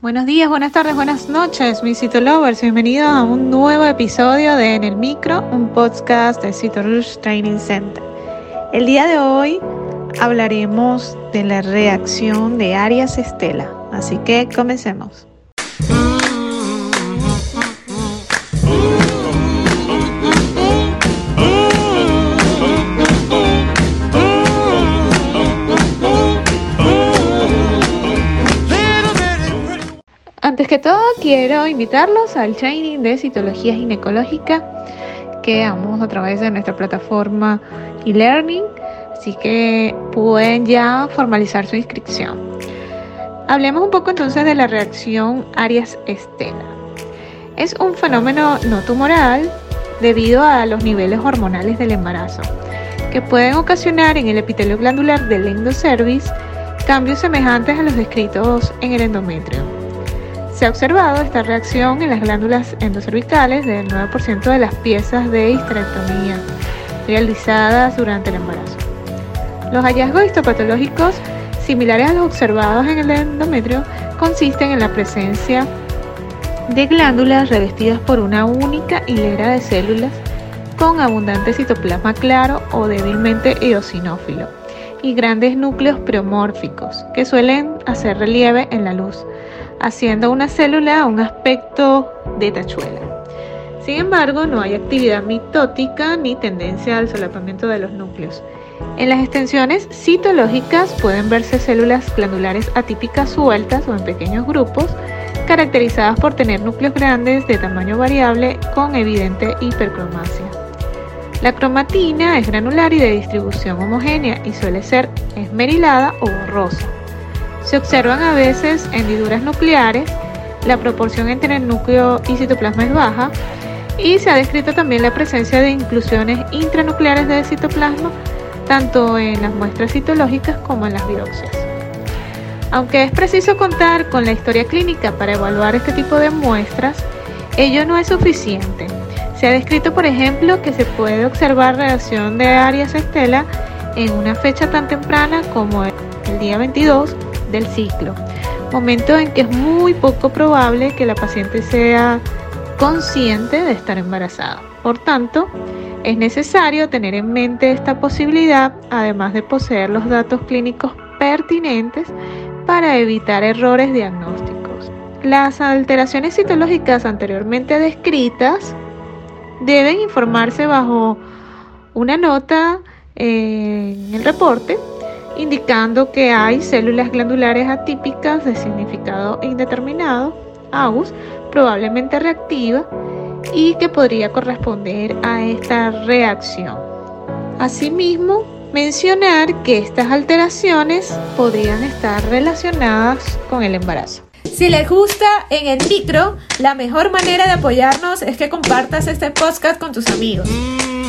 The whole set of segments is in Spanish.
Buenos días, buenas tardes, buenas noches, mis Citolovers. Bienvenidos a un nuevo episodio de En el Micro, un podcast de Cito Training Center. El día de hoy hablaremos de la reacción de Arias Estela, así que comencemos. Antes que todo, quiero invitarlos al training de citología ginecológica que damos a través de nuestra plataforma e-learning, así que pueden ya formalizar su inscripción. Hablemos un poco entonces de la reacción Arias Estela. Es un fenómeno no tumoral debido a los niveles hormonales del embarazo, que pueden ocasionar en el epitelio glandular del endocervix cambios semejantes a los descritos en el endometrio. Se ha observado esta reacción en las glándulas endocervicales del 9% de las piezas de histerectomía realizadas durante el embarazo. Los hallazgos histopatológicos similares a los observados en el endometrio consisten en la presencia de glándulas revestidas por una única hilera de células con abundante citoplasma claro o débilmente eosinófilo y grandes núcleos preomórficos que suelen hacer relieve en la luz, haciendo una célula un aspecto de tachuela. Sin embargo, no hay actividad mitótica ni tendencia al solapamiento de los núcleos. En las extensiones citológicas pueden verse células glandulares atípicas sueltas o en pequeños grupos, caracterizadas por tener núcleos grandes de tamaño variable con evidente hipercromasia. La cromatina es granular y de distribución homogénea y suele ser esmerilada o borrosa. Se observan a veces hendiduras nucleares, la proporción entre el núcleo y citoplasma es baja y se ha descrito también la presencia de inclusiones intranucleares de citoplasma tanto en las muestras citológicas como en las biopsias. Aunque es preciso contar con la historia clínica para evaluar este tipo de muestras, ello no es suficiente. Se ha descrito, por ejemplo, que se puede observar reacción de Arias Estela en una fecha tan temprana como el día 22 del ciclo, momento en que es muy poco probable que la paciente sea consciente de estar embarazada. Por tanto, es necesario tener en mente esta posibilidad, además de poseer los datos clínicos pertinentes para evitar errores diagnósticos. Las alteraciones citológicas anteriormente descritas deben informarse bajo una nota en el reporte indicando que hay células glandulares atípicas de significado indeterminado, AUS, probablemente reactiva, y que podría corresponder a esta reacción. Asimismo, mencionar que estas alteraciones podrían estar relacionadas con el embarazo. Si les gusta en el micro, la mejor manera de apoyarnos es que compartas este podcast con tus amigos.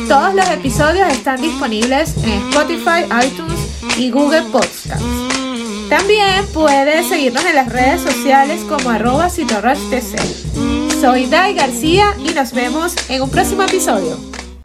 Todos los episodios están disponibles en Spotify, iTunes y Google Podcasts. También puedes seguirnos en las redes sociales como arroba Soy Dai García y nos vemos en un próximo episodio.